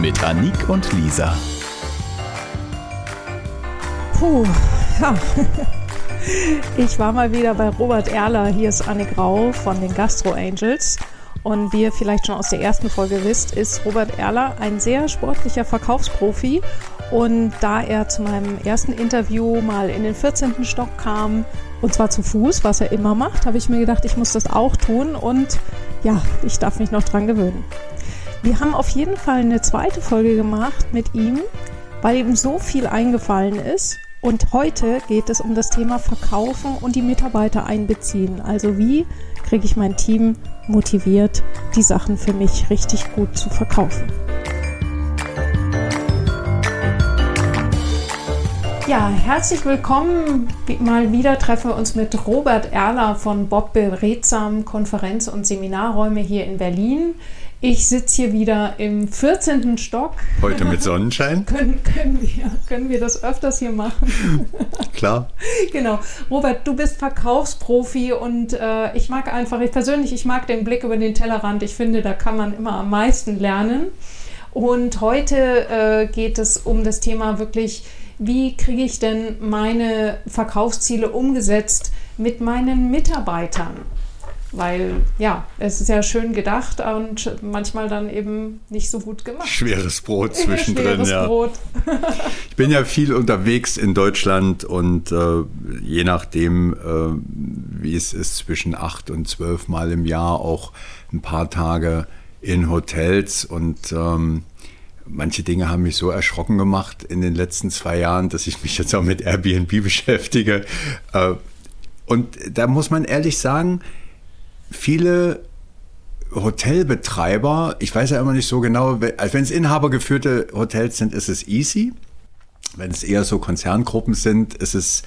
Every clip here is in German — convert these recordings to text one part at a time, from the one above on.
Mit Anik und Lisa. Puh, ja. Ich war mal wieder bei Robert Erler. Hier ist Anne Grau von den Gastro Angels. Und wie ihr vielleicht schon aus der ersten Folge wisst, ist Robert Erler ein sehr sportlicher Verkaufsprofi. Und da er zu meinem ersten Interview mal in den 14. Stock kam, und zwar zu Fuß, was er immer macht, habe ich mir gedacht, ich muss das auch tun. Und ja, ich darf mich noch dran gewöhnen. Wir haben auf jeden Fall eine zweite Folge gemacht mit ihm, weil ihm so viel eingefallen ist. Und heute geht es um das Thema Verkaufen und die Mitarbeiter einbeziehen. Also wie kriege ich mein Team motiviert, die Sachen für mich richtig gut zu verkaufen. Ja, herzlich willkommen. Mal wieder treffen wir uns mit Robert Erler von Bob Beredsam Konferenz- und Seminarräume hier in Berlin. Ich sitze hier wieder im 14. Stock. Heute mit Sonnenschein? können, können, wir, können wir das öfters hier machen? Klar. Genau. Robert, du bist Verkaufsprofi und äh, ich mag einfach, ich persönlich, ich mag den Blick über den Tellerrand. Ich finde, da kann man immer am meisten lernen. Und heute äh, geht es um das Thema wirklich, wie kriege ich denn meine Verkaufsziele umgesetzt mit meinen Mitarbeitern? Weil ja, es ist ja schön gedacht und manchmal dann eben nicht so gut gemacht. Schweres Brot zwischendrin, Schweres ja. Brot. ich bin ja viel unterwegs in Deutschland und äh, je nachdem, äh, wie es ist, zwischen acht und zwölf Mal im Jahr auch ein paar Tage in Hotels und ähm, manche Dinge haben mich so erschrocken gemacht in den letzten zwei Jahren, dass ich mich jetzt auch mit Airbnb beschäftige. Äh, und da muss man ehrlich sagen, viele Hotelbetreiber, ich weiß ja immer nicht so genau, also wenn es inhabergeführte Hotels sind, ist es easy. Wenn es eher so Konzerngruppen sind, ist es,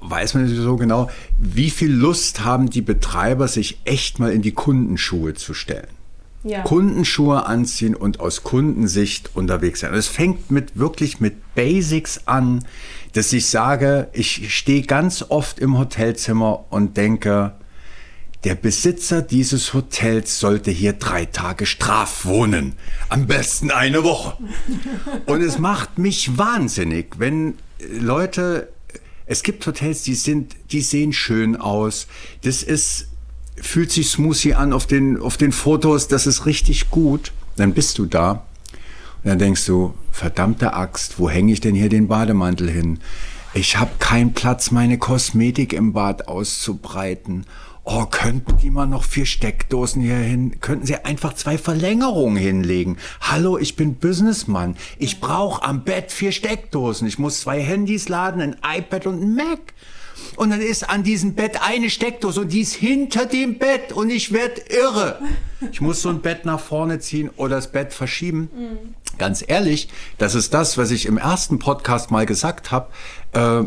weiß man nicht so genau, wie viel Lust haben die Betreiber, sich echt mal in die Kundenschuhe zu stellen. Ja. Kundenschuhe anziehen und aus Kundensicht unterwegs sein. Es fängt mit wirklich mit Basics an, dass ich sage, ich stehe ganz oft im Hotelzimmer und denke, der Besitzer dieses Hotels sollte hier drei Tage Straf wohnen. Am besten eine Woche. Und es macht mich wahnsinnig, wenn Leute, es gibt Hotels, die sind, die sehen schön aus. Das ist, fühlt sich smoothie an auf den, auf den Fotos. Das ist richtig gut. Dann bist du da. Und dann denkst du, verdammte Axt, wo hänge ich denn hier den Bademantel hin? Ich habe keinen Platz, meine Kosmetik im Bad auszubreiten oh, könnten die mal noch vier Steckdosen hier hin, könnten sie einfach zwei Verlängerungen hinlegen. Hallo, ich bin Businessmann. Ich brauche am Bett vier Steckdosen. Ich muss zwei Handys laden, ein iPad und ein Mac. Und dann ist an diesem Bett eine Steckdose und die ist hinter dem Bett und ich werde irre. Ich muss so ein Bett nach vorne ziehen oder das Bett verschieben. Mhm. Ganz ehrlich, das ist das, was ich im ersten Podcast mal gesagt habe. Äh,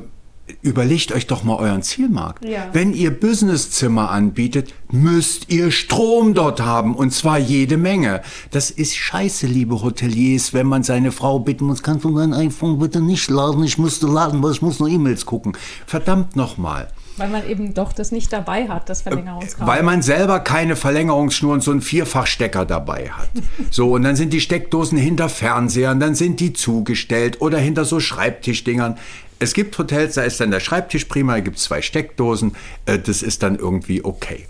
überlegt euch doch mal euren Zielmarkt. Ja. Wenn ihr Businesszimmer anbietet, müsst ihr Strom dort haben und zwar jede Menge. Das ist scheiße, liebe Hoteliers, wenn man seine Frau bitten muss, kannst du mein iPhone bitte nicht laden, ich musste laden, weil ich muss nur E-Mails gucken. Verdammt nochmal. Weil man eben doch das nicht dabei hat, das Verlängerungskabel. Weil man selber keine Verlängerungsschnur und so einen Vierfachstecker dabei hat. So, und dann sind die Steckdosen hinter Fernsehern, dann sind die zugestellt oder hinter so Schreibtischdingern. Es gibt Hotels, da ist dann der Schreibtisch prima, gibt zwei Steckdosen, äh, das ist dann irgendwie okay.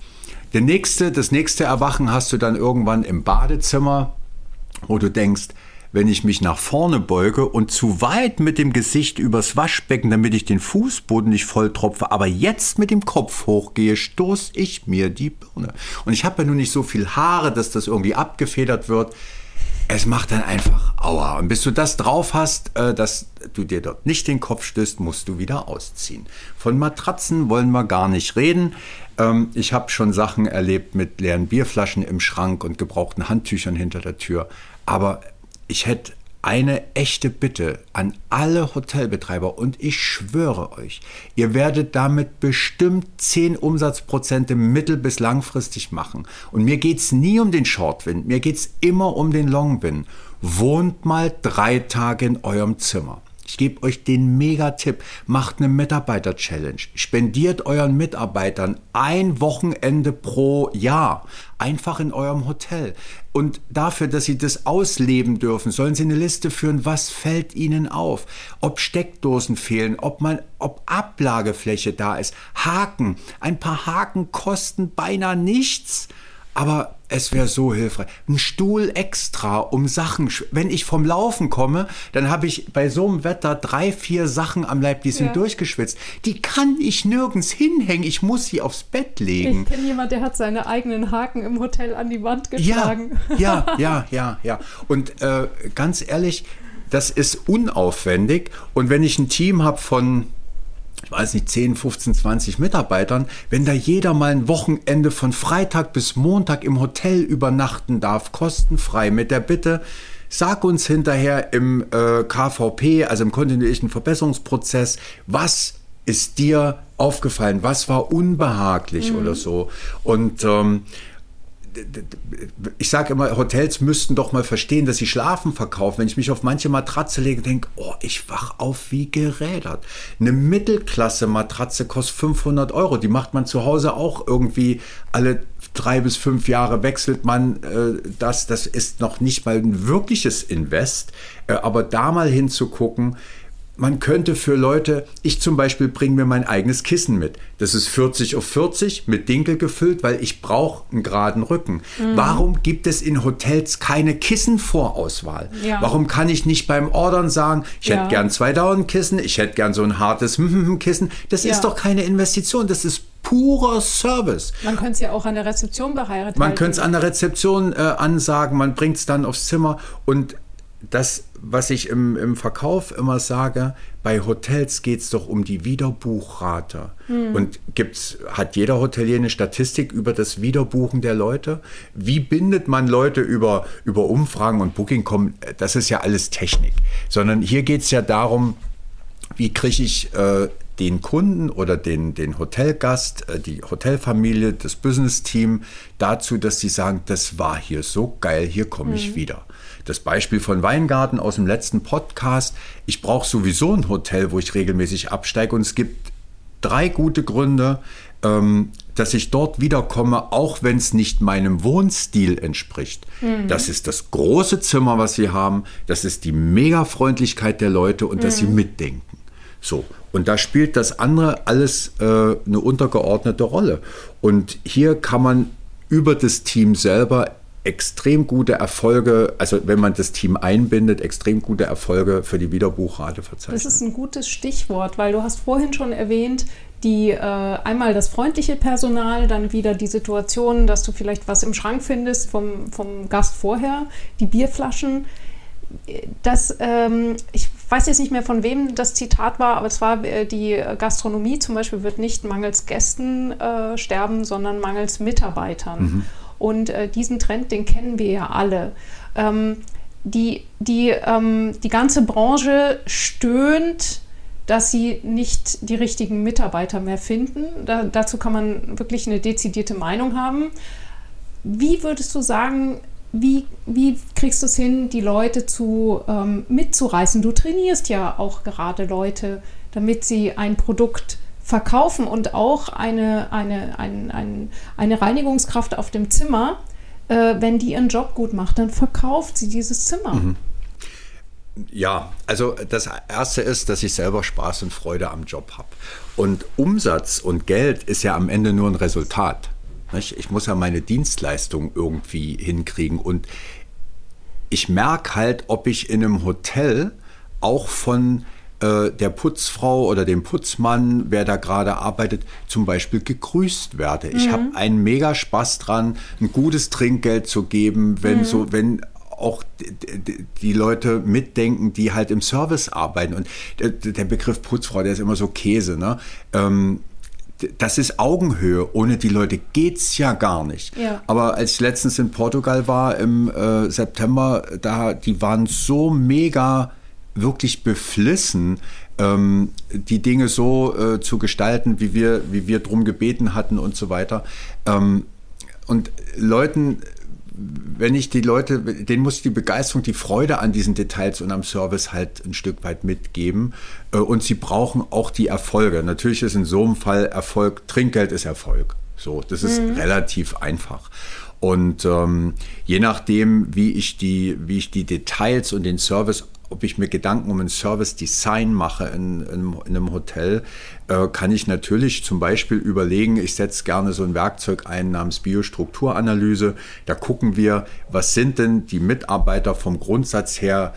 Der nächste, das nächste Erwachen hast du dann irgendwann im Badezimmer, wo du denkst, wenn ich mich nach vorne beuge und zu weit mit dem Gesicht übers Waschbecken, damit ich den Fußboden nicht voll tropfe, aber jetzt mit dem Kopf hochgehe, stoß ich mir die Birne. Und ich habe ja nun nicht so viel Haare, dass das irgendwie abgefedert wird es macht dann einfach Aua. Und bis du das drauf hast, äh, dass du dir dort nicht den Kopf stößt, musst du wieder ausziehen. Von Matratzen wollen wir gar nicht reden. Ähm, ich habe schon Sachen erlebt mit leeren Bierflaschen im Schrank und gebrauchten Handtüchern hinter der Tür. Aber ich hätte eine echte Bitte an alle Hotelbetreiber und ich schwöre euch, ihr werdet damit bestimmt 10 Umsatzprozente mittel- bis langfristig machen. Und mir geht es nie um den Shortwind, mir geht es immer um den Longwind. Wohnt mal drei Tage in eurem Zimmer. Ich gebe euch den Mega-Tipp. Macht eine Mitarbeiter-Challenge. Spendiert euren Mitarbeitern ein Wochenende pro Jahr. Einfach in eurem Hotel. Und dafür, dass sie das ausleben dürfen, sollen sie eine Liste führen, was fällt ihnen auf. Ob Steckdosen fehlen, ob, man, ob Ablagefläche da ist. Haken. Ein paar Haken kosten beinahe nichts. Aber es wäre so hilfreich. Ein Stuhl extra, um Sachen. Wenn ich vom Laufen komme, dann habe ich bei so einem Wetter drei, vier Sachen am Leib, die sind ja. durchgeschwitzt. Die kann ich nirgends hinhängen. Ich muss sie aufs Bett legen. Ich kenne jemanden, der hat seine eigenen Haken im Hotel an die Wand geschlagen. Ja, ja, ja, ja. ja. Und äh, ganz ehrlich, das ist unaufwendig. Und wenn ich ein Team habe von ich weiß nicht, 10, 15, 20 Mitarbeitern, wenn da jeder mal ein Wochenende von Freitag bis Montag im Hotel übernachten darf, kostenfrei mit der Bitte, sag uns hinterher im äh, KVP, also im kontinuierlichen Verbesserungsprozess, was ist dir aufgefallen, was war unbehaglich mhm. oder so. Und ähm, ich sage immer, Hotels müssten doch mal verstehen, dass sie Schlafen verkaufen. Wenn ich mich auf manche Matratze lege, denke, oh, ich wach auf wie gerädert. Eine Mittelklasse-Matratze kostet 500 Euro. Die macht man zu Hause auch irgendwie alle drei bis fünf Jahre wechselt man äh, das. Das ist noch nicht mal ein wirkliches Invest. Äh, aber da mal hinzugucken, man könnte für Leute, ich zum Beispiel bringe mir mein eigenes Kissen mit. Das ist 40 auf 40 mit Dinkel gefüllt, weil ich brauche einen geraden Rücken. Mhm. Warum gibt es in Hotels keine Kissenvorauswahl? Ja. Warum kann ich nicht beim Ordern sagen, ich ja. hätte gern zwei Dauernkissen, ich hätte gern so ein hartes Kissen? Das ja. ist doch keine Investition, das ist purer Service. Man könnte es ja auch an der Rezeption beheiraten. Man könnte es an der Rezeption äh, ansagen, man bringt es dann aufs Zimmer und das, was ich im, im Verkauf immer sage, bei Hotels geht es doch um die Wiederbuchrate. Hm. Und gibt's, hat jeder Hotelier eine Statistik über das Wiederbuchen der Leute? Wie bindet man Leute über, über Umfragen und Booking.com? Das ist ja alles Technik. Sondern hier geht es ja darum, wie kriege ich äh, den Kunden oder den, den Hotelgast, äh, die Hotelfamilie, das Business-Team dazu, dass sie sagen, das war hier so geil, hier komme ich mhm. wieder das Beispiel von Weingarten aus dem letzten Podcast. Ich brauche sowieso ein Hotel, wo ich regelmäßig absteige und es gibt drei gute Gründe, ähm, dass ich dort wiederkomme, auch wenn es nicht meinem Wohnstil entspricht. Mhm. Das ist das große Zimmer, was sie haben, das ist die Mega-Freundlichkeit der Leute und mhm. dass sie mhm. mitdenken. So, und da spielt das andere alles äh, eine untergeordnete Rolle. Und hier kann man über das Team selber extrem gute Erfolge, also wenn man das Team einbindet, extrem gute Erfolge für die Wiederbuchrate verzeichnen. Das ist ein gutes Stichwort, weil du hast vorhin schon erwähnt, die äh, einmal das freundliche Personal, dann wieder die Situation, dass du vielleicht was im Schrank findest vom, vom Gast vorher, die Bierflaschen. Das, ähm, ich weiß jetzt nicht mehr von wem das Zitat war, aber es war äh, die Gastronomie zum Beispiel wird nicht mangels Gästen äh, sterben, sondern mangels Mitarbeitern. Mhm. Und äh, diesen Trend, den kennen wir ja alle. Ähm, die, die, ähm, die ganze Branche stöhnt, dass sie nicht die richtigen Mitarbeiter mehr finden. Da, dazu kann man wirklich eine dezidierte Meinung haben. Wie würdest du sagen, wie, wie kriegst du es hin, die Leute zu, ähm, mitzureißen? Du trainierst ja auch gerade Leute, damit sie ein Produkt verkaufen und auch eine, eine, ein, ein, eine Reinigungskraft auf dem Zimmer, äh, wenn die ihren Job gut macht, dann verkauft sie dieses Zimmer. Mhm. Ja, also das Erste ist, dass ich selber Spaß und Freude am Job habe. Und Umsatz und Geld ist ja am Ende nur ein Resultat. Ich muss ja meine Dienstleistung irgendwie hinkriegen. Und ich merke halt, ob ich in einem Hotel auch von äh, der Putzfrau oder dem Putzmann, wer da gerade arbeitet, zum Beispiel gegrüßt werde. Mhm. Ich habe einen mega Spaß dran, ein gutes Trinkgeld zu geben, wenn mhm. so, wenn auch die Leute mitdenken, die halt im Service arbeiten. Und der Begriff Putzfrau, der ist immer so Käse. Ne? Ähm, das ist Augenhöhe. Ohne die Leute geht's ja gar nicht. Ja. Aber als ich letztens in Portugal war im äh, September, da die waren so mega wirklich beflissen, ähm, die Dinge so äh, zu gestalten, wie wir, wie wir drum gebeten hatten und so weiter. Ähm, und Leuten, wenn ich die Leute, denen muss ich die Begeisterung, die Freude an diesen Details und am Service halt ein Stück weit mitgeben. Äh, und sie brauchen auch die Erfolge. Natürlich ist in so einem Fall Erfolg, Trinkgeld ist Erfolg. So, das ist mhm. relativ einfach. Und ähm, je nachdem, wie ich, die, wie ich die Details und den Service ob ich mir Gedanken um ein Service-Design mache in, in, in, einem Hotel, äh, kann ich natürlich zum Beispiel überlegen, ich setze gerne so ein Werkzeug ein namens Biostrukturanalyse. Da gucken wir, was sind denn die Mitarbeiter vom Grundsatz her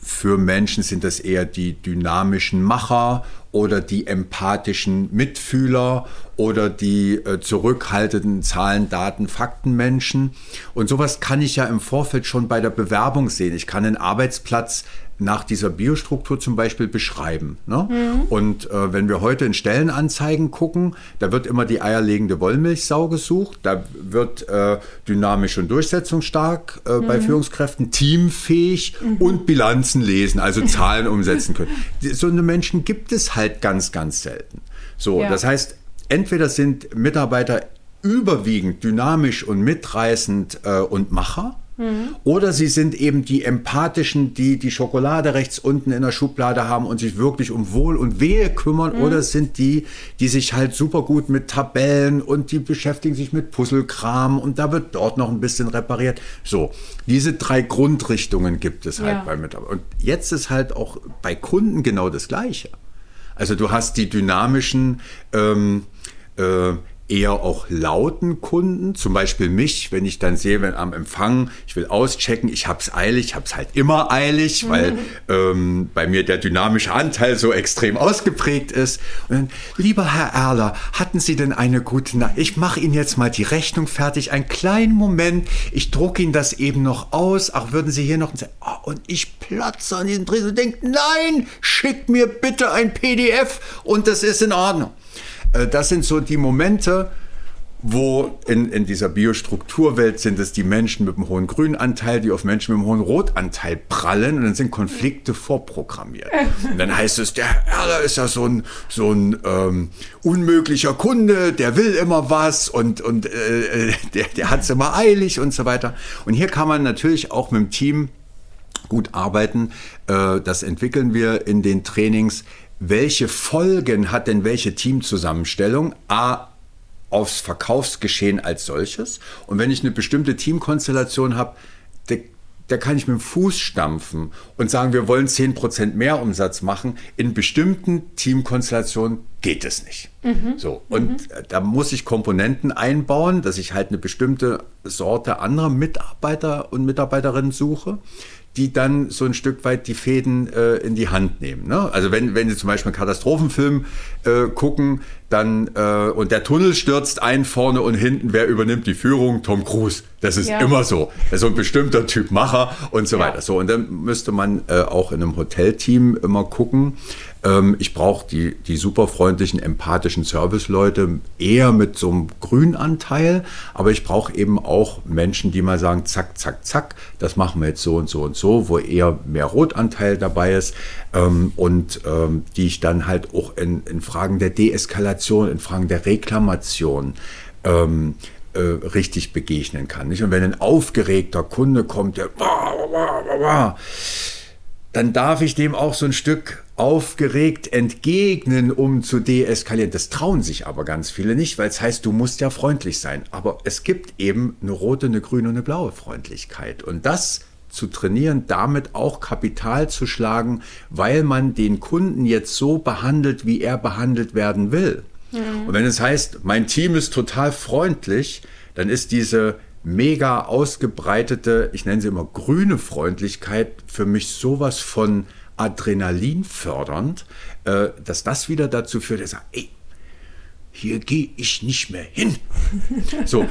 für Menschen sind das eher die dynamischen Macher oder die empathischen Mitfühler oder die äh, zurückhaltenden Zahlen, Daten, Faktenmenschen. Und sowas kann ich ja im Vorfeld schon bei der Bewerbung sehen. Ich kann einen Arbeitsplatz nach dieser Biostruktur zum Beispiel beschreiben. Ne? Mhm. Und äh, wenn wir heute in Stellenanzeigen gucken, da wird immer die eierlegende Wollmilchsau gesucht, da wird äh, dynamisch und durchsetzungsstark äh, mhm. bei Führungskräften, teamfähig mhm. und Bilanzen lesen, also Zahlen umsetzen können. So eine Menschen gibt es halt ganz, ganz selten. So, ja. das heißt, entweder sind Mitarbeiter überwiegend dynamisch und mitreißend äh, und Macher, Mhm. Oder sie sind eben die empathischen, die die Schokolade rechts unten in der Schublade haben und sich wirklich um Wohl und Wehe kümmern. Mhm. Oder sind die, die sich halt super gut mit Tabellen und die beschäftigen sich mit Puzzlekram und da wird dort noch ein bisschen repariert. So, diese drei Grundrichtungen gibt es halt ja. bei Mitarbeitern. Und jetzt ist halt auch bei Kunden genau das Gleiche. Also du hast die dynamischen ähm, äh, eher auch lauten Kunden, zum Beispiel mich, wenn ich dann sehe, wenn am Empfang, ich will auschecken, ich hab's eilig, ich hab's halt immer eilig, mhm. weil ähm, bei mir der dynamische Anteil so extrem ausgeprägt ist. Und dann, lieber Herr Erler, hatten Sie denn eine gute Nacht? Ich mache Ihnen jetzt mal die Rechnung fertig, einen kleinen Moment, ich drucke Ihnen das eben noch aus, ach, würden Sie hier noch... Oh, und ich platze an diesem Dreh und denke, nein, schick mir bitte ein PDF und das ist in Ordnung. Äh, das sind so die Momente, wo in, in dieser Biostrukturwelt sind es die Menschen mit dem hohen Grünanteil, die auf Menschen mit dem hohen Rotanteil prallen und dann sind Konflikte vorprogrammiert. Und dann heißt es, der Erler ist ja so ein, so ein ähm, unmöglicher Kunde, der will immer was und, und äh, der, der hat es immer eilig und so weiter. Und hier kann man natürlich auch mit dem Team gut arbeiten. Äh, das entwickeln wir in den Trainings welche Folgen hat denn welche Teamzusammenstellung? A, aufs Verkaufsgeschehen als solches. Und wenn ich eine bestimmte Teamkonstellation habe, da kann ich mit dem Fuß stampfen und sagen, wir wollen 10% mehr Umsatz machen. In bestimmten Teamkonstellationen geht es nicht. Mhm. So, und mhm. da muss ich Komponenten einbauen, dass ich halt eine bestimmte Sorte anderer Mitarbeiter und Mitarbeiterinnen suche die dann so ein Stück weit die Fäden äh, in die Hand nehmen. Ne? Also wenn, wenn Sie zum Beispiel einen Katastrophenfilm äh, gucken, dann äh, und der Tunnel stürzt ein vorne und hinten, wer übernimmt die Führung? Tom Cruise. Das ist ja. immer so. So ein bestimmter Typ Macher und so ja. weiter. So und dann müsste man äh, auch in einem Hotelteam immer gucken, ich brauche die, die super freundlichen, empathischen Serviceleute eher mit so einem Grünanteil, aber ich brauche eben auch Menschen, die mal sagen, zack, zack, zack, das machen wir jetzt so und so und so, wo eher mehr Rotanteil dabei ist ähm, und ähm, die ich dann halt auch in, in Fragen der Deeskalation, in Fragen der Reklamation ähm, äh, richtig begegnen kann. Nicht? Und wenn ein aufgeregter Kunde kommt, der dann darf ich dem auch so ein Stück aufgeregt entgegnen, um zu deeskalieren. Das trauen sich aber ganz viele nicht, weil es heißt, du musst ja freundlich sein. Aber es gibt eben eine rote, eine grüne und eine blaue Freundlichkeit. Und das zu trainieren, damit auch Kapital zu schlagen, weil man den Kunden jetzt so behandelt, wie er behandelt werden will. Mhm. Und wenn es heißt, mein Team ist total freundlich, dann ist diese mega ausgebreitete, ich nenne sie immer grüne Freundlichkeit, für mich sowas von Adrenalin fördernd, äh, dass das wieder dazu führt, dass er sagt, ey, hier gehe ich nicht mehr hin. So,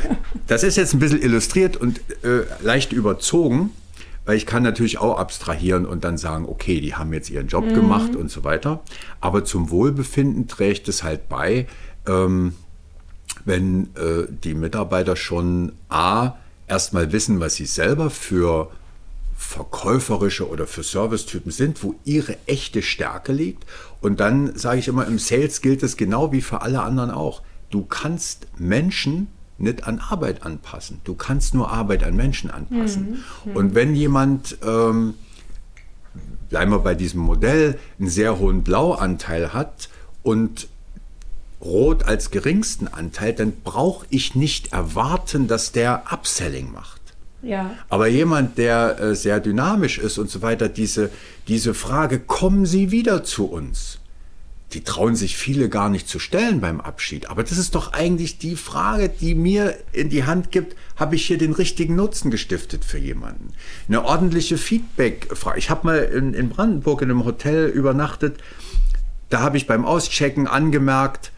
das ist jetzt ein bisschen illustriert und äh, leicht überzogen, weil ich kann natürlich auch abstrahieren und dann sagen, okay, die haben jetzt ihren Job mhm. gemacht und so weiter. Aber zum Wohlbefinden trägt es halt bei, ähm, wenn äh, die Mitarbeiter schon A, erstmal wissen, was sie selber für verkäuferische oder für Servicetypen sind, wo ihre echte Stärke liegt. Und dann sage ich immer, im Sales gilt es genau wie für alle anderen auch. Du kannst Menschen nicht an Arbeit anpassen. Du kannst nur Arbeit an Menschen anpassen. Mhm. Und wenn jemand, ähm, bleiben wir bei diesem Modell, einen sehr hohen Blauanteil hat und Rot als geringsten Anteil, dann brauche ich nicht erwarten, dass der Upselling macht. Ja. Aber jemand, der äh, sehr dynamisch ist und so weiter, diese, diese Frage, kommen Sie wieder zu uns? Die trauen sich viele gar nicht zu stellen beim Abschied. Aber das ist doch eigentlich die Frage, die mir in die Hand gibt, habe ich hier den richtigen Nutzen gestiftet für jemanden? Eine ordentliche Feedback-Frage. Ich habe mal in, in Brandenburg in einem Hotel übernachtet. Da habe ich beim Auschecken angemerkt,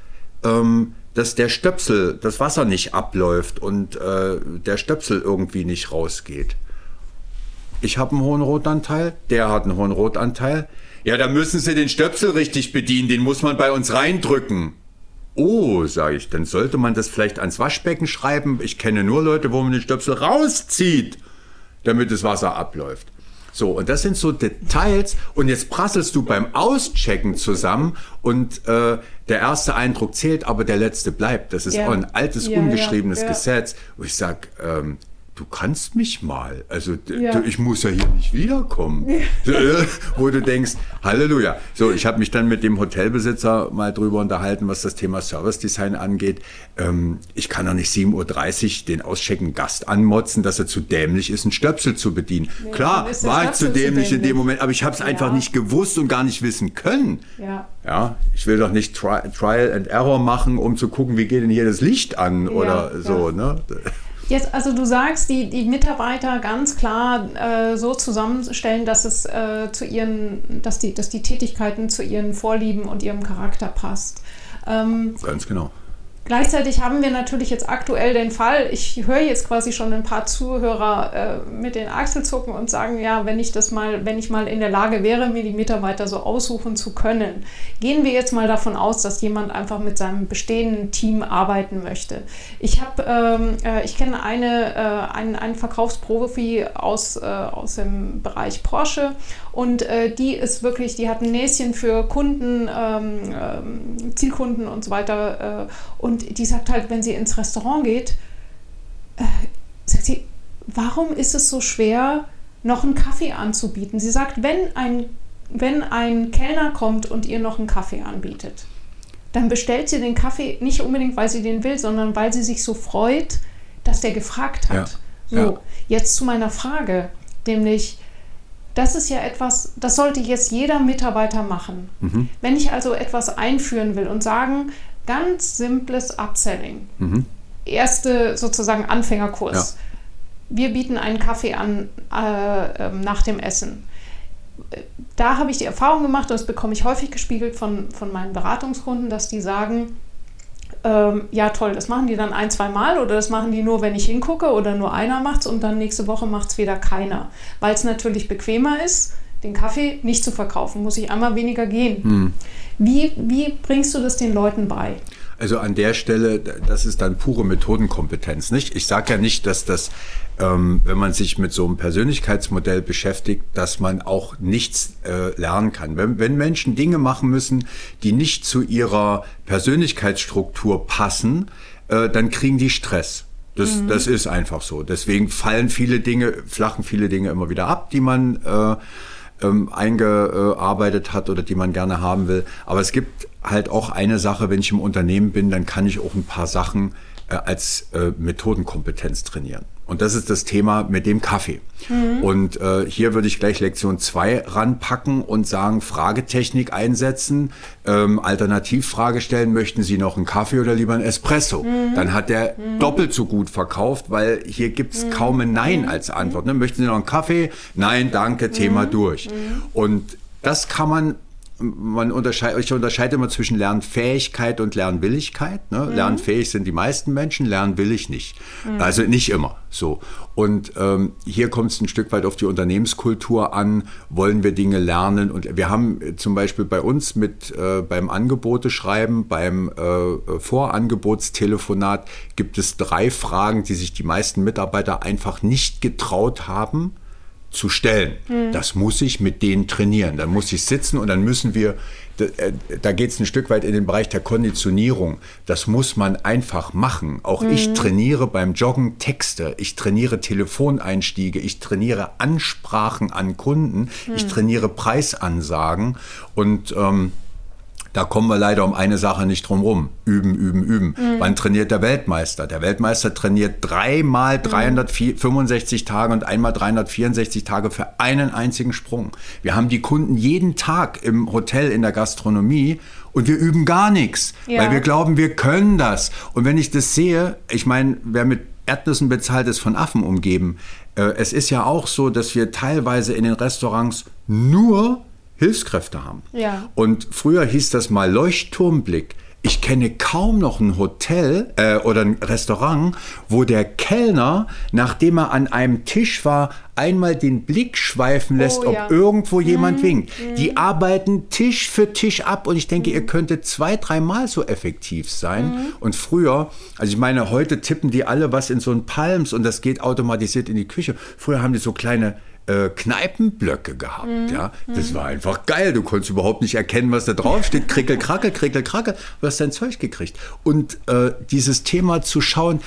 ähm, dass der Stöpsel, das Wasser nicht abläuft und äh, der Stöpsel irgendwie nicht rausgeht. Ich habe einen hohen Rotanteil, der hat einen hohen Rotanteil. Ja, da müssen Sie den Stöpsel richtig bedienen, den muss man bei uns reindrücken. Oh, sage ich, dann sollte man das vielleicht ans Waschbecken schreiben. Ich kenne nur Leute, wo man den Stöpsel rauszieht, damit das Wasser abläuft. So, und das sind so Details. Und jetzt prasselst du beim Auschecken zusammen und äh, der erste Eindruck zählt, aber der letzte bleibt. Das ist ja. auch ein altes, ja, ungeschriebenes ja, Gesetz. Wo ich sage, ähm, du kannst mich mal. Also ja. ich muss ja hier nicht wiederkommen. Äh, wo du denkst, Halleluja. So, ich habe mich dann mit dem Hotelbesitzer mal drüber unterhalten, was das Thema Service Design angeht. Ähm, ich kann doch nicht 7.30 Uhr den auschecken Gast anmotzen, dass er zu dämlich ist, einen Stöpsel zu bedienen. Nee, Klar, war ich zu dämlich, in dem Moment, aber ich habe es ja. einfach nicht gewusst und gar nicht wissen können. Ja. ja ich will doch nicht Tri Trial and Error machen, um zu gucken, wie geht denn hier das Licht an oder so. Ne? Jetzt, also du sagst, die, die Mitarbeiter ganz klar äh, so zusammenstellen, dass es äh, zu ihren, dass die, dass die Tätigkeiten zu ihren Vorlieben und ihrem Charakter passt. Ähm, ganz genau. Gleichzeitig haben wir natürlich jetzt aktuell den Fall, ich höre jetzt quasi schon ein paar Zuhörer äh, mit den Achselzucken und sagen, ja, wenn ich das mal, wenn ich mal in der Lage wäre, mir die Mitarbeiter so aussuchen zu können. Gehen wir jetzt mal davon aus, dass jemand einfach mit seinem bestehenden Team arbeiten möchte. Ich habe, ähm, äh, ich kenne eine, äh, einen, einen Verkaufsprofi aus, äh, aus dem Bereich Porsche und äh, die ist wirklich, die hat ein Näschen für Kunden, ähm, ähm, Zielkunden und so weiter äh, und die sagt halt, wenn sie ins Restaurant geht, äh, sagt sie, warum ist es so schwer, noch einen Kaffee anzubieten? Sie sagt, wenn ein, wenn ein Kellner kommt und ihr noch einen Kaffee anbietet, dann bestellt sie den Kaffee nicht unbedingt, weil sie den will, sondern weil sie sich so freut, dass der gefragt hat. Ja. So, ja. jetzt zu meiner Frage, nämlich, das ist ja etwas, das sollte jetzt jeder Mitarbeiter machen. Mhm. Wenn ich also etwas einführen will und sagen, Ganz simples Upselling. Mhm. Erste sozusagen Anfängerkurs. Ja. Wir bieten einen Kaffee an äh, ähm, nach dem Essen. Da habe ich die Erfahrung gemacht, und das bekomme ich häufig gespiegelt von, von meinen Beratungskunden, dass die sagen, ähm, ja toll, das machen die dann ein, zwei Mal oder das machen die nur, wenn ich hingucke oder nur einer macht es und dann nächste Woche macht es wieder keiner. Weil es natürlich bequemer ist, den Kaffee nicht zu verkaufen, muss ich einmal weniger gehen. Hm. Wie, wie bringst du das den Leuten bei? Also an der Stelle, das ist dann pure Methodenkompetenz, nicht? Ich sage ja nicht, dass das, ähm, wenn man sich mit so einem Persönlichkeitsmodell beschäftigt, dass man auch nichts äh, lernen kann. Wenn, wenn Menschen Dinge machen müssen, die nicht zu ihrer Persönlichkeitsstruktur passen, äh, dann kriegen die Stress. Das, mhm. das ist einfach so. Deswegen fallen viele Dinge, flachen viele Dinge immer wieder ab, die man äh, ähm, eingearbeitet hat oder die man gerne haben will. Aber es gibt halt auch eine Sache, wenn ich im Unternehmen bin, dann kann ich auch ein paar Sachen äh, als äh, Methodenkompetenz trainieren. Und das ist das Thema mit dem Kaffee. Mhm. Und äh, hier würde ich gleich Lektion 2 ranpacken und sagen, Fragetechnik einsetzen, ähm, Alternativfrage stellen, möchten Sie noch einen Kaffee oder lieber einen Espresso? Mhm. Dann hat der mhm. doppelt so gut verkauft, weil hier gibt's mhm. kaum ein Nein mhm. als Antwort. Ne? Möchten Sie noch einen Kaffee? Nein, danke, Thema mhm. durch. Und das kann man man unterscheide, ich unterscheide immer zwischen Lernfähigkeit und Lernwilligkeit. Ne? Mhm. Lernfähig sind die meisten Menschen, lernwillig nicht. Mhm. Also nicht immer so. Und ähm, hier kommt es ein Stück weit auf die Unternehmenskultur an. Wollen wir Dinge lernen? Und wir haben zum Beispiel bei uns mit äh, beim Angeboteschreiben, beim äh, Vorangebotstelefonat gibt es drei Fragen, die sich die meisten Mitarbeiter einfach nicht getraut haben zu stellen. Mhm. Das muss ich mit denen trainieren. Dann muss ich sitzen und dann müssen wir, äh, da geht es ein Stück weit in den Bereich der Konditionierung. Das muss man einfach machen. Auch mhm. ich trainiere beim Joggen Texte, ich trainiere Telefoneinstiege, ich trainiere Ansprachen an Kunden, mhm. ich trainiere Preisansagen und ähm, da kommen wir leider um eine Sache nicht drum rum. Üben, üben, üben. Mhm. Wann trainiert der Weltmeister? Der Weltmeister trainiert dreimal 365 mhm. Tage und einmal 364 Tage für einen einzigen Sprung. Wir haben die Kunden jeden Tag im Hotel, in der Gastronomie und wir üben gar nichts, ja. weil wir glauben, wir können das. Und wenn ich das sehe, ich meine, wer mit Erdnüssen bezahlt, ist von Affen umgeben. Äh, es ist ja auch so, dass wir teilweise in den Restaurants nur Hilfskräfte haben. Ja. Und früher hieß das mal Leuchtturmblick. Ich kenne kaum noch ein Hotel äh, oder ein Restaurant, wo der Kellner, nachdem er an einem Tisch war, einmal den Blick schweifen lässt, oh, ja. ob irgendwo jemand mhm. winkt. Mhm. Die arbeiten Tisch für Tisch ab und ich denke, mhm. ihr könntet zwei, dreimal so effektiv sein. Mhm. Und früher, also ich meine, heute tippen die alle was in so ein Palms und das geht automatisiert in die Küche. Früher haben die so kleine äh, Kneipenblöcke gehabt. Mhm. Ja, das war einfach geil. Du konntest überhaupt nicht erkennen, was da drauf steht. Krickel, krackel, krickel, krackel. Du hast dein Zeug gekriegt. Und äh, dieses Thema zu schauen,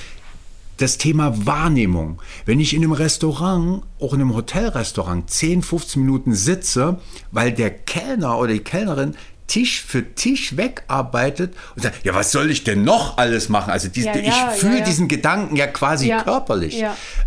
das Thema Wahrnehmung. Wenn ich in einem Restaurant, auch in einem Hotelrestaurant, 10, 15 Minuten sitze, weil der Kellner oder die Kellnerin Tisch für Tisch wegarbeitet und sagt, ja, was soll ich denn noch alles machen? Also die, ja, ja, ich fühle ja, diesen Gedanken ja quasi körperlich.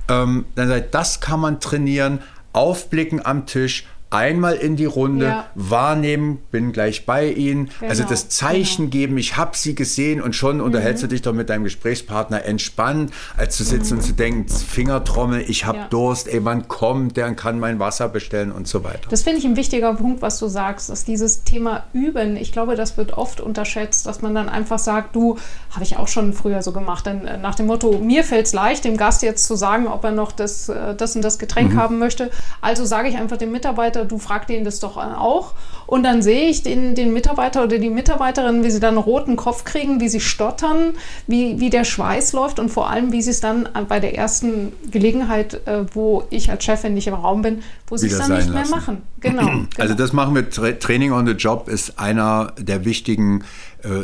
Ähm, dann sagt, das kann man trainieren, aufblicken am Tisch, einmal in die Runde, ja. wahrnehmen, bin gleich bei Ihnen. Genau. Also das Zeichen genau. geben, ich habe Sie gesehen und schon mhm. unterhältst du dich doch mit deinem Gesprächspartner entspannt, als zu sitzen mhm. und zu denken, Fingertrommel, ich habe ja. Durst, ey, wann kommt, der kann mein Wasser bestellen und so weiter. Das finde ich ein wichtiger Punkt, was du sagst, dass dieses Thema Üben, ich glaube, das wird oft unterschätzt, dass man dann einfach sagt, du, habe ich auch schon früher so gemacht, denn äh, nach dem Motto, mir fällt es leicht, dem Gast jetzt zu sagen, ob er noch das, äh, das und das Getränk mhm. haben möchte. Also sage ich einfach dem Mitarbeiter, Mitarbeiter, du fragst den das doch auch. Und dann sehe ich den, den Mitarbeiter oder die Mitarbeiterin, wie sie dann einen roten Kopf kriegen, wie sie stottern, wie, wie der Schweiß läuft und vor allem, wie sie es dann bei der ersten Gelegenheit, äh, wo ich als Chefin nicht im Raum bin, wo sie es dann nicht lassen. mehr machen. Genau, genau. Also das machen wir, Training on the Job ist einer der wichtigen äh,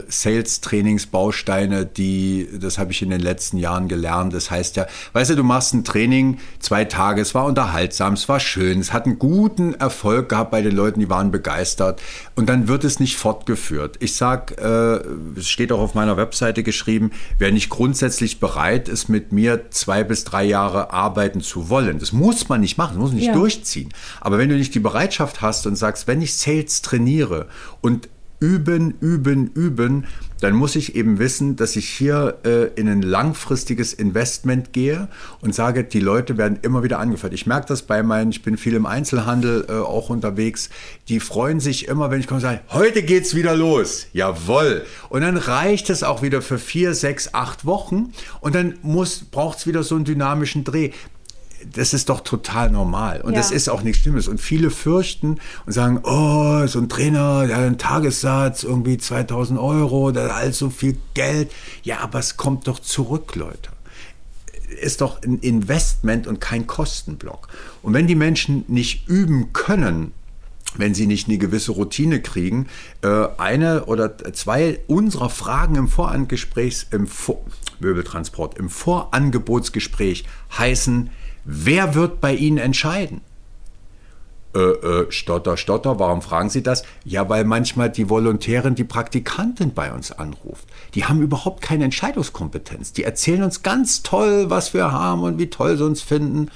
Sales-Trainingsbausteine, die, das habe ich in den letzten Jahren gelernt. Das heißt ja, weißt du, du machst ein Training zwei Tage, es war unterhaltsam, es war schön, es hat einen guten Erfolg gehabt bei den Leuten, die waren begeistert und dann wird es nicht fortgeführt. Ich sage, äh, es steht auch auf meiner Webseite geschrieben, wer nicht grundsätzlich bereit ist, mit mir zwei bis drei Jahre arbeiten zu wollen, das muss man nicht machen, das muss nicht ja. durchziehen. Aber wenn du nicht die Bereitschaft hast und sagst, wenn ich Sales trainiere und üben, üben, üben, dann muss ich eben wissen, dass ich hier äh, in ein langfristiges Investment gehe und sage, die Leute werden immer wieder angefeuert. Ich merke das bei meinen, ich bin viel im Einzelhandel äh, auch unterwegs, die freuen sich immer, wenn ich komme und sage, heute geht's wieder los. Jawoll. Und dann reicht es auch wieder für vier, sechs, acht Wochen und dann braucht es wieder so einen dynamischen Dreh das ist doch total normal. Und ja. das ist auch nichts Schlimmes. Und viele fürchten und sagen, oh, so ein Trainer, der hat einen Tagessatz, irgendwie 2000 Euro, der hat all so viel Geld. Ja, aber es kommt doch zurück, Leute. Ist doch ein Investment und kein Kostenblock. Und wenn die Menschen nicht üben können, wenn sie nicht eine gewisse Routine kriegen, äh, eine oder zwei unserer Fragen im Vorangesprächs, im Vor Möbeltransport, im Vorangebotsgespräch heißen, Wer wird bei Ihnen entscheiden? Äh, äh, stotter, stotter, warum fragen Sie das? Ja, weil manchmal die Volontärin, die Praktikantin bei uns anruft. Die haben überhaupt keine Entscheidungskompetenz. Die erzählen uns ganz toll, was wir haben und wie toll sie uns finden.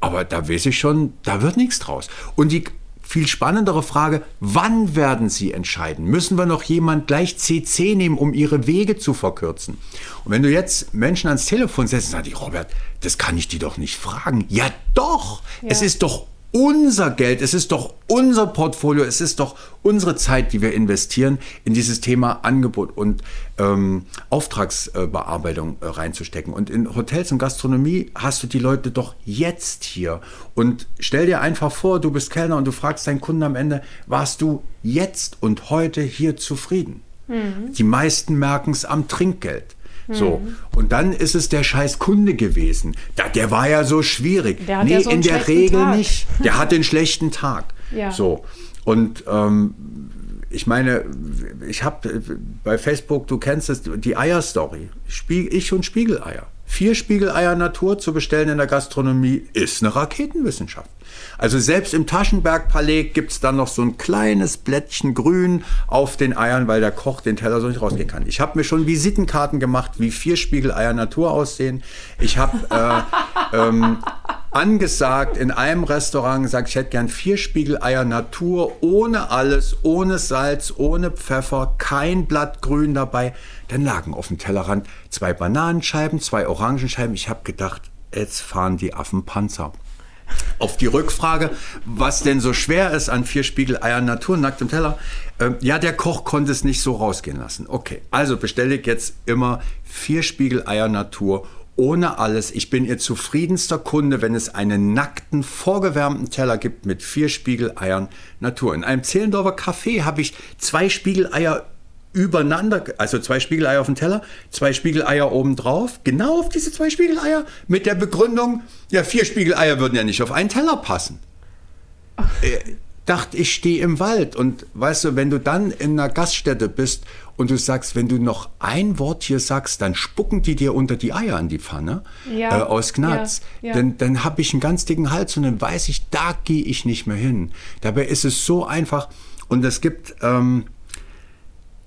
Aber da weiß ich schon, da wird nichts draus. Und die viel spannendere Frage, wann werden Sie entscheiden? Müssen wir noch jemand gleich CC nehmen, um Ihre Wege zu verkürzen? Und wenn du jetzt Menschen ans Telefon setzt, sagen die, Robert, das kann ich die doch nicht fragen. Ja doch, ja. es ist doch unser Geld, es ist doch unser Portfolio, es ist doch unsere Zeit, die wir investieren, in dieses Thema Angebot und ähm, Auftragsbearbeitung äh, reinzustecken. Und in Hotels und Gastronomie hast du die Leute doch jetzt hier. Und stell dir einfach vor, du bist Kellner und du fragst deinen Kunden am Ende, warst du jetzt und heute hier zufrieden? Mhm. Die meisten merken es am Trinkgeld. So. Mhm. Und dann ist es der scheiß Kunde gewesen. Da, der war ja so schwierig. Der hat nee, ja so in der Regel Tag. nicht. Der hat den schlechten Tag. Ja. So. Und ähm, ich meine, ich habe bei Facebook, du kennst es, die Eier-Story. Ich und Spiegeleier. Vier Spiegeleier Natur zu bestellen in der Gastronomie ist eine Raketenwissenschaft. Also selbst im Taschenberg-Palais gibt es dann noch so ein kleines Blättchen Grün auf den Eiern, weil der Koch den Teller so nicht rausgehen kann. Ich habe mir schon Visitenkarten gemacht, wie vier Spiegeleier Natur aussehen. Ich habe äh, ähm, angesagt in einem Restaurant gesagt, ich hätte gern vier Spiegeleier Natur, ohne alles, ohne Salz, ohne Pfeffer, kein Blatt Grün dabei. Dann lagen auf dem Tellerrand zwei Bananenscheiben, zwei Orangenscheiben. Ich habe gedacht, jetzt fahren die Affen Panzer. Auf die Rückfrage, was denn so schwer ist an vier Spiegeleiern Natur nackt im Teller. Äh, ja, der Koch konnte es nicht so rausgehen lassen. Okay, also bestelle ich jetzt immer vier Spiegeleier Natur ohne alles. Ich bin ihr zufriedenster Kunde, wenn es einen nackten, vorgewärmten Teller gibt mit vier Spiegeleiern Natur. In einem Zehlendorfer Café habe ich zwei Spiegeleier übereinander, also zwei Spiegeleier auf dem Teller, zwei Spiegeleier obendrauf, genau auf diese zwei Spiegeleier, mit der Begründung, ja, vier Spiegeleier würden ja nicht auf einen Teller passen. Äh, dachte, ich stehe im Wald. Und weißt du, wenn du dann in einer Gaststätte bist und du sagst, wenn du noch ein Wort hier sagst, dann spucken die dir unter die Eier an die Pfanne ja. äh, aus Gnatz. Ja, ja. Dann, dann habe ich einen ganz dicken Hals und dann weiß ich, da gehe ich nicht mehr hin. Dabei ist es so einfach. Und es gibt... Ähm,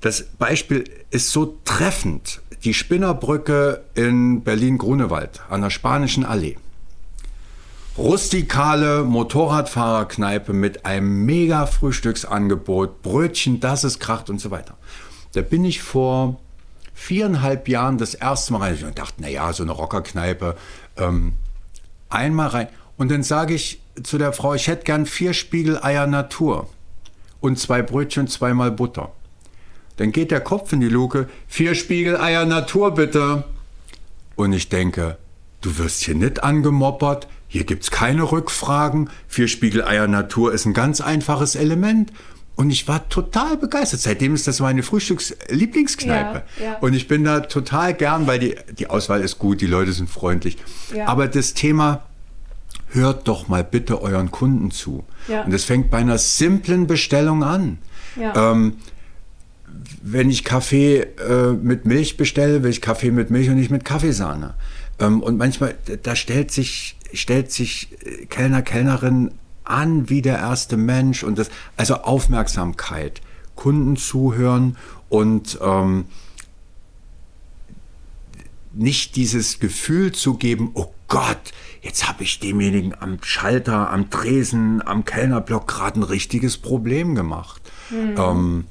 das Beispiel ist so treffend. Die Spinnerbrücke in Berlin-Grunewald an der Spanischen Allee. Rustikale Motorradfahrerkneipe mit einem mega Frühstücksangebot, Brötchen, das ist Kracht und so weiter. Da bin ich vor viereinhalb Jahren das erste Mal rein und dachte, naja, so eine Rockerkneipe, ähm, einmal rein. Und dann sage ich zu der Frau, ich hätte gern vier Spiegeleier Natur und zwei Brötchen, zweimal Butter. Dann geht der Kopf in die Luke. Vier Spiegeleier Natur bitte. Und ich denke, du wirst hier nicht angemoppert. Hier gibt's keine Rückfragen. Vier Spiegeleier Natur ist ein ganz einfaches Element. Und ich war total begeistert. Seitdem ist das meine Frühstückslieblingskneipe. Ja, ja. Und ich bin da total gern, weil die, die Auswahl ist gut, die Leute sind freundlich. Ja. Aber das Thema, hört doch mal bitte euren Kunden zu. Und das fängt bei einer simplen Bestellung an. Ähm, wenn ich Kaffee äh, mit Milch bestelle, will ich Kaffee mit Milch und nicht mit Kaffeesahne. Ähm, und manchmal, da stellt sich, stellt sich äh, Kellner, Kellnerin an wie der erste Mensch und das, also Aufmerksamkeit, Kunden zuhören und ähm, nicht dieses Gefühl zu geben, oh Gott, jetzt habe ich demjenigen am Schalter, am Tresen, am Kellnerblock gerade ein richtiges Problem gemacht. Mhm. Ähm,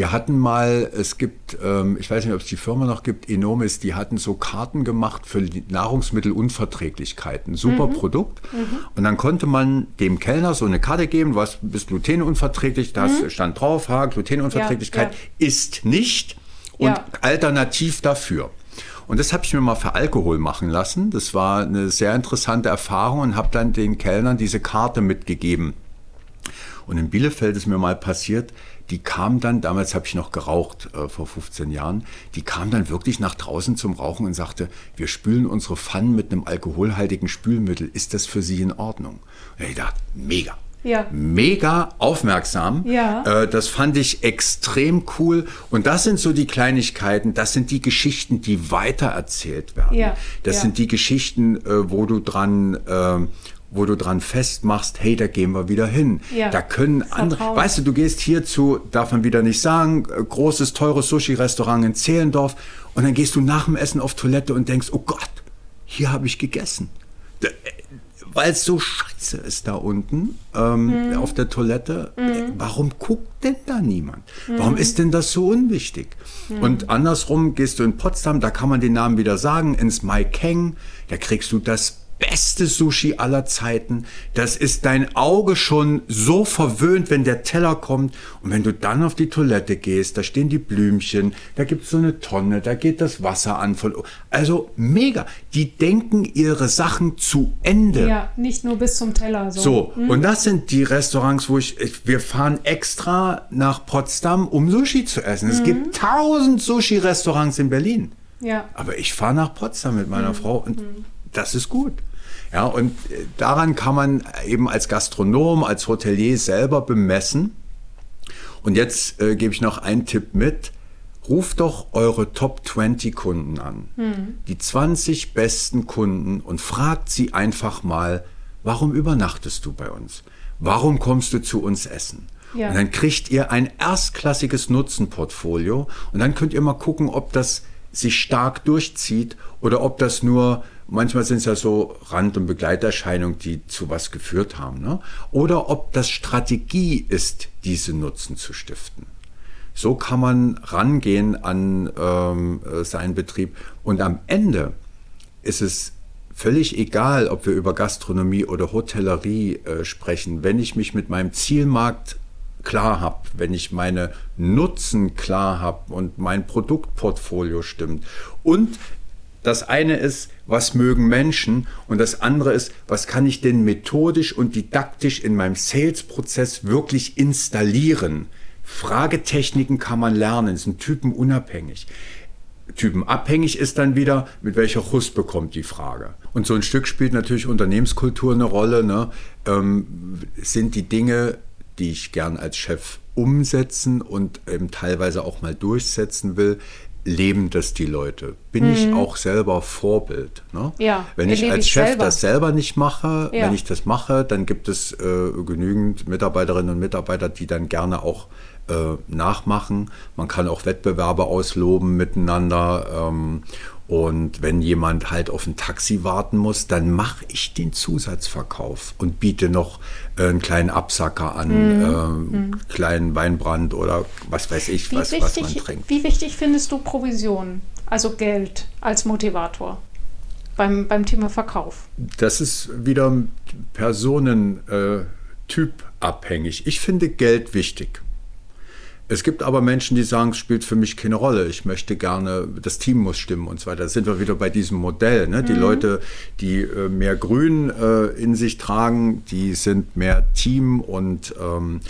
wir hatten mal, es gibt, ähm, ich weiß nicht, ob es die Firma noch gibt, Enomis, die hatten so Karten gemacht für Nahrungsmittelunverträglichkeiten. Super mhm. Produkt. Mhm. Und dann konnte man dem Kellner so eine Karte geben, was bist glutenunverträglich, das mhm. stand drauf, ha, Glutenunverträglichkeit ja, ja. ist nicht und ja. alternativ dafür. Und das habe ich mir mal für Alkohol machen lassen. Das war eine sehr interessante Erfahrung und habe dann den Kellnern diese Karte mitgegeben. Und in Bielefeld ist mir mal passiert, die kam dann, damals habe ich noch geraucht äh, vor 15 Jahren, die kam dann wirklich nach draußen zum Rauchen und sagte, wir spülen unsere Pfannen mit einem alkoholhaltigen Spülmittel, ist das für Sie in Ordnung? Und ich dachte, mega. Ja. Mega aufmerksam. Ja. Äh, das fand ich extrem cool. Und das sind so die Kleinigkeiten, das sind die Geschichten, die weitererzählt werden. Ja. Das ja. sind die Geschichten, äh, wo du dran, äh, wo du dran festmachst, hey, da gehen wir wieder hin. Ja, da können andere, weißt du, du gehst hier zu, darf man wieder nicht sagen, äh, großes, teures Sushi-Restaurant in Zehlendorf und dann gehst du nach dem Essen auf Toilette und denkst, oh Gott, hier habe ich gegessen. Äh, Weil es so scheiße ist da unten ähm, mhm. auf der Toilette. Mhm. Warum guckt denn da niemand? Mhm. Warum ist denn das so unwichtig? Mhm. Und andersrum gehst du in Potsdam, da kann man den Namen wieder sagen, ins Mai Keng, da kriegst du das beste Sushi aller Zeiten. Das ist dein Auge schon so verwöhnt, wenn der Teller kommt. Und wenn du dann auf die Toilette gehst, da stehen die Blümchen, da gibt's so eine Tonne, da geht das Wasser an. Voll, also mega. Die denken ihre Sachen zu Ende. Ja, nicht nur bis zum Teller. So, So, und das sind die Restaurants, wo ich, ich, wir fahren extra nach Potsdam, um Sushi zu essen. Es gibt tausend Sushi-Restaurants in Berlin. ja. Aber ich fahre nach Potsdam mit meiner Frau und das ist gut. Ja, und äh, daran kann man eben als Gastronom, als Hotelier selber bemessen. Und jetzt äh, gebe ich noch einen Tipp mit. Ruft doch eure Top 20 Kunden an. Die 20 besten Kunden und fragt sie einfach mal, warum übernachtest du bei uns? Warum kommst du zu uns essen? Ja. Und dann kriegt ihr ein erstklassiges Nutzenportfolio und dann könnt ihr mal gucken, ob das sich stark durchzieht oder ob das nur, manchmal sind es ja so Rand- und Begleiterscheinungen, die zu was geführt haben, ne? oder ob das Strategie ist, diese Nutzen zu stiften. So kann man rangehen an ähm, äh, seinen Betrieb und am Ende ist es völlig egal, ob wir über Gastronomie oder Hotellerie äh, sprechen, wenn ich mich mit meinem Zielmarkt klar habe, wenn ich meine Nutzen klar habe und mein Produktportfolio stimmt. Und das eine ist, was mögen Menschen und das andere ist, was kann ich denn methodisch und didaktisch in meinem Sales-Prozess wirklich installieren. Fragetechniken kann man lernen, sind typenunabhängig. Typenabhängig ist dann wieder, mit welcher Rust bekommt die Frage. Und so ein Stück spielt natürlich Unternehmenskultur eine Rolle. Ne? Ähm, sind die Dinge, die ich gern als Chef umsetzen und eben teilweise auch mal durchsetzen will, leben das die Leute? Bin ich auch selber Vorbild? Ne? Mhm. Ja, Wenn ich als ich Chef selber. das selber nicht mache, Ja. wenn ich das mache, dann gibt es äh, genügend Mitarbeiterinnen und Mitarbeiter, die dann gerne auch äh, nachmachen. Man kann auch Wettbewerbe ausloben miteinander. Ähm, und wenn jemand halt auf ein Taxi warten muss, dann mache ich den Zusatzverkauf und biete noch äh, einen kleinen Absacker an, Mhm. ähm, kleinen Weinbrand oder was weiß ich, Wie, was, was man wichtig, trinkt. wie wichtig findest du Provision, also Geld als Motivator beim, beim Thema Verkauf? Das ist wieder personentypabhängig. Äh, ich finde Geld wichtig. Es gibt aber Menschen, die sagen, es spielt für mich keine Rolle. Ich möchte gerne, das Team muss stimmen und so weiter. Da sind wir wieder bei diesem Modell. Ne? Die Leute, die äh, mehr Grün äh, in sich tragen, die sind mehr Team und ähm,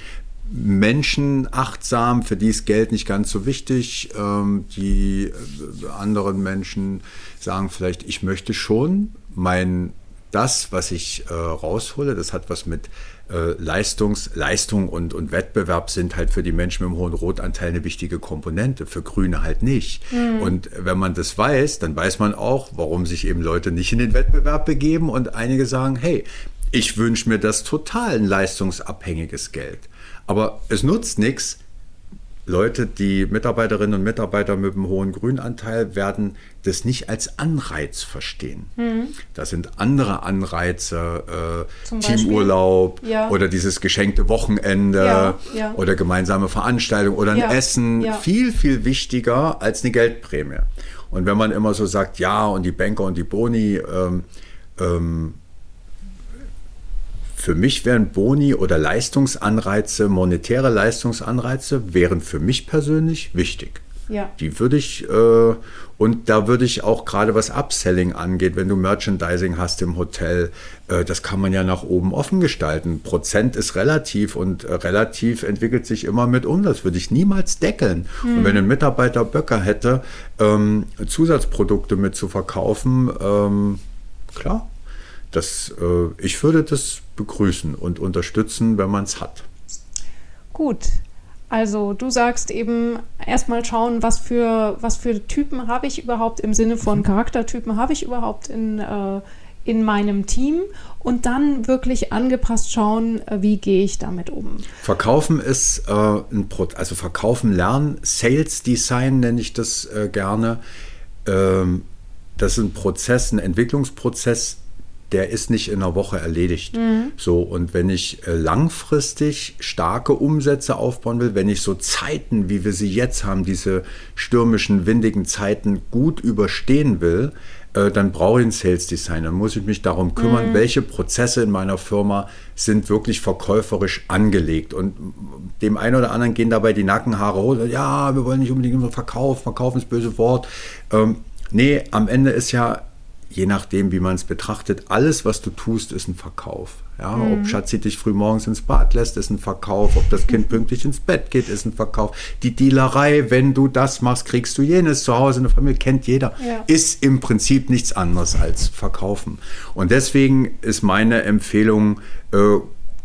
menschenachtsam, für die ist Geld nicht ganz so wichtig. Ähm, die äh, anderen Menschen sagen vielleicht, ich möchte schon mein das, was ich äh, raushole, das hat was mit Leistungs, Leistung und, und Wettbewerb sind halt für die Menschen mit dem hohen Rotanteil eine wichtige Komponente, für Grüne halt nicht. Und wenn man das weiß, dann weiß man auch, warum sich eben Leute nicht in den Wettbewerb begeben und einige sagen, hey, ich wünsche mir das total ein leistungsabhängiges Geld. Aber es nutzt nichts, Leute, die Mitarbeiterinnen und Mitarbeiter mit einem hohen Grünanteil werden das nicht als Anreiz verstehen. Das sind andere Anreize, äh? Teamurlaub Ja. oder dieses geschenkte Wochenende Ja, ja. oder gemeinsame Veranstaltung oder ein Essen. Viel, viel wichtiger als eine Geldprämie. Und wenn man immer so sagt, ja, und die Banker und die Boni, ähm, ähm, für mich wären Boni oder Leistungsanreize, monetäre Leistungsanreize, wären für mich persönlich wichtig. Ja. Die würde ich, äh, und da würde ich auch gerade was Upselling angeht, wenn du Merchandising hast im Hotel, äh, das kann man ja nach oben offen gestalten. Prozent ist relativ und äh, relativ entwickelt sich immer mit um. Das würde ich niemals deckeln. Und wenn ein Mitarbeiter Böcker hätte, ähm, Zusatzprodukte mit zu verkaufen, ähm, klar, das, äh, ich würde das begrüßen und unterstützen, wenn man es hat. Gut. Also du sagst eben erstmal schauen, was für, was für Typen habe ich überhaupt im Sinne von Charaktertypen habe ich überhaupt in, äh, in meinem Team und dann wirklich angepasst schauen, äh, wie gehe ich damit um. Verkaufen ist äh, ein Pro also Verkaufen lernen, Sales Design nenne ich das äh, gerne. Ähm, das ist ein Prozess, ein Entwicklungsprozess, der ist nicht in einer Woche erledigt. So, und wenn ich äh, langfristig starke Umsätze aufbauen will, wenn ich so Zeiten, wie wir sie jetzt haben, diese stürmischen, windigen Zeiten gut überstehen will, äh, dann brauche ich einen Sales Designer. Dann muss ich mich darum kümmern, mhm. welche Prozesse in meiner Firma sind wirklich verkäuferisch angelegt. Und dem einen oder anderen gehen dabei die Nackenhaare hoch. Ja, wir wollen nicht unbedingt immer verkaufen, verkaufen ist böse Wort. Ähm, nee, am Ende ist ja je nachdem, wie man es betrachtet, alles, was du tust, ist ein Verkauf. Ja, mhm. Ob Schatzi dich früh morgens ins Bad lässt, ist ein Verkauf. Ob das Kind pünktlich ins Bett geht, ist ein Verkauf. Die Dealerei, wenn du das machst, kriegst du jenes. Zu Hause in der Familie kennt jeder. Ja. Ist im Prinzip nichts anderes als Verkaufen. Und deswegen ist meine Empfehlung, äh,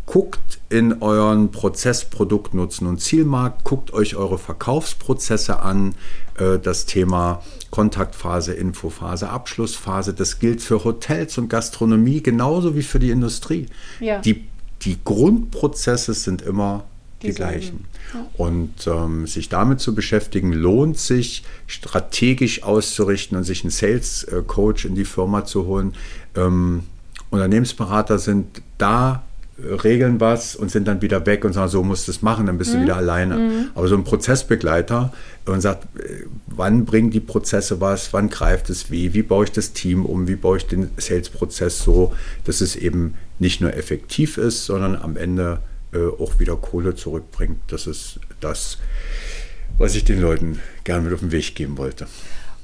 guckt in euren Prozess Produkt, Nutzen und Zielmarkt, guckt euch eure Verkaufsprozesse an, äh, das Thema Kontaktphase, Infophase, Abschlussphase, das gilt für Hotels und Gastronomie genauso wie für die Industrie. Ja. Die, die Grundprozesse sind immer die, die gleichen. Ja. Und ähm, sich damit zu beschäftigen, lohnt sich, strategisch auszurichten und sich einen Sales äh, Coach in die Firma zu holen. Ähm, Unternehmensberater sind da regeln was und sind dann wieder weg und sagen, so musst du es machen, dann bist mhm. du wieder alleine. Mhm. Aber so ein Prozessbegleiter und sagt, äh, wann bringen die Prozesse was, wann greift es wie, wie baue ich das Team um, wie baue ich den Sales-Prozess so, dass es eben nicht nur effektiv ist, sondern am Ende äh, auch wieder Kohle zurückbringt. Das ist das, was ich den Leuten gerne mit auf den Weg geben wollte.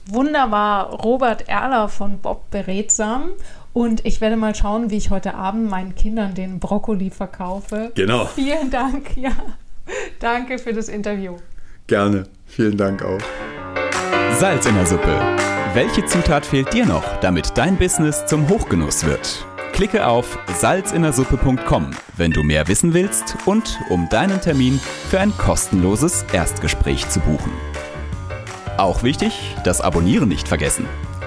Wunderbar, Robert Erler von Bob Beredsam. Und ich werde mal schauen, wie ich heute Abend meinen Kindern den Brokkoli verkaufe. Genau. Vielen Dank, ja. Danke für das Interview. Gerne. Vielen Dank auch. Salz in der Suppe. Welche Zutat fehlt dir noch, damit dein Business zum Hochgenuss wird? Klicke auf salzinnersuppe.com, wenn du mehr wissen willst und um deinen Termin für ein kostenloses Erstgespräch zu buchen. Auch wichtig, das Abonnieren nicht vergessen